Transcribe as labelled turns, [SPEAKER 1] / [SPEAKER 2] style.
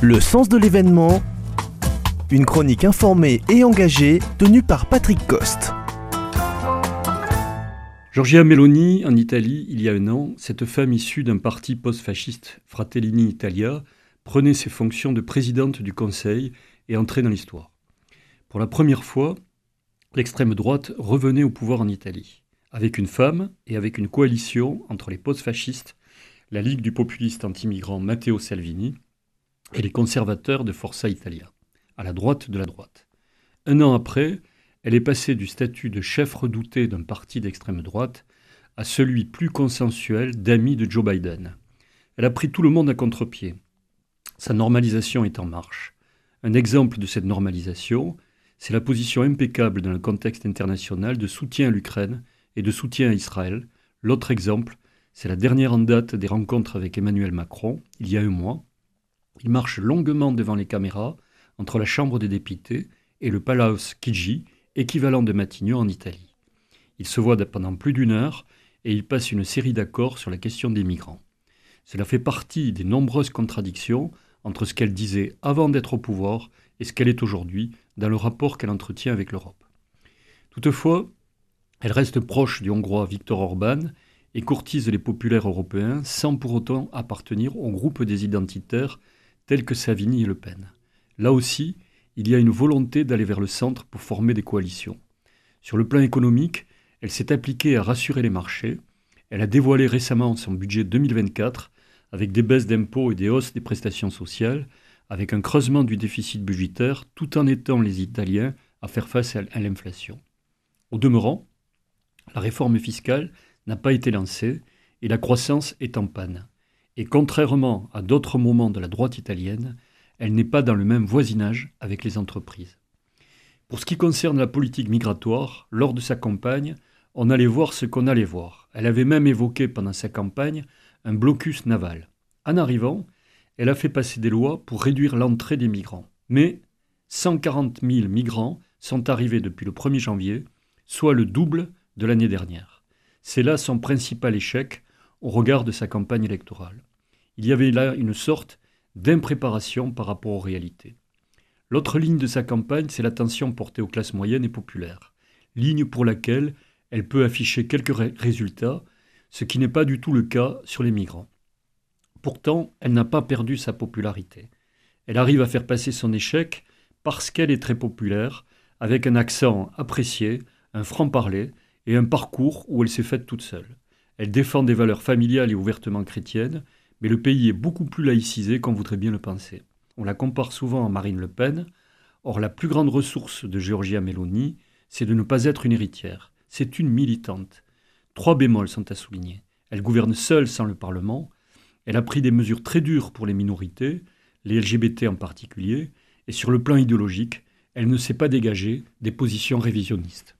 [SPEAKER 1] Le sens de l'événement, une chronique informée et engagée tenue par Patrick Coste.
[SPEAKER 2] Giorgia Meloni, en Italie, il y a un an, cette femme issue d'un parti post-fasciste, Fratellini Italia, prenait ses fonctions de présidente du Conseil et entrait dans l'histoire. Pour la première fois, l'extrême droite revenait au pouvoir en Italie, avec une femme et avec une coalition entre les post-fascistes, la Ligue du populiste anti-migrant Matteo Salvini et les conservateurs de Forza Italia, à la droite de la droite. Un an après, elle est passée du statut de chef redouté d'un parti d'extrême droite à celui plus consensuel d'ami de Joe Biden. Elle a pris tout le monde à contre-pied. Sa normalisation est en marche. Un exemple de cette normalisation, c'est la position impeccable dans le contexte international de soutien à l'Ukraine et de soutien à Israël. L'autre exemple, c'est la dernière en date des rencontres avec Emmanuel Macron, il y a un mois. Il marche longuement devant les caméras entre la Chambre des députés et le Palace Chigi, équivalent de Matignon en Italie. Il se voit pendant plus d'une heure et il passe une série d'accords sur la question des migrants. Cela fait partie des nombreuses contradictions entre ce qu'elle disait avant d'être au pouvoir et ce qu'elle est aujourd'hui dans le rapport qu'elle entretient avec l'Europe. Toutefois, elle reste proche du Hongrois Viktor Orban et courtise les populaires européens sans pour autant appartenir au groupe des identitaires tels que Savini et Le Pen. Là aussi, il y a une volonté d'aller vers le centre pour former des coalitions. Sur le plan économique, elle s'est appliquée à rassurer les marchés. Elle a dévoilé récemment son budget 2024 avec des baisses d'impôts et des hausses des prestations sociales, avec un creusement du déficit budgétaire, tout en aidant les Italiens à faire face à l'inflation. Au demeurant, la réforme fiscale n'a pas été lancée et la croissance est en panne. Et contrairement à d'autres moments de la droite italienne, elle n'est pas dans le même voisinage avec les entreprises. Pour ce qui concerne la politique migratoire, lors de sa campagne, on allait voir ce qu'on allait voir. Elle avait même évoqué pendant sa campagne un blocus naval. En arrivant, elle a fait passer des lois pour réduire l'entrée des migrants. Mais 140 000 migrants sont arrivés depuis le 1er janvier, soit le double de l'année dernière. C'est là son principal échec au regard de sa campagne électorale. Il y avait là une sorte d'impréparation par rapport aux réalités. L'autre ligne de sa campagne, c'est l'attention portée aux classes moyennes et populaires, ligne pour laquelle elle peut afficher quelques résultats, ce qui n'est pas du tout le cas sur les migrants. Pourtant, elle n'a pas perdu sa popularité. Elle arrive à faire passer son échec parce qu'elle est très populaire, avec un accent apprécié, un franc-parler et un parcours où elle s'est faite toute seule. Elle défend des valeurs familiales et ouvertement chrétiennes, mais le pays est beaucoup plus laïcisé qu'on voudrait bien le penser. On la compare souvent à Marine Le Pen. Or, la plus grande ressource de Georgia Meloni, c'est de ne pas être une héritière. C'est une militante. Trois bémols sont à souligner. Elle gouverne seule sans le Parlement. Elle a pris des mesures très dures pour les minorités, les LGBT en particulier, et sur le plan idéologique, elle ne s'est pas dégagée des positions révisionnistes.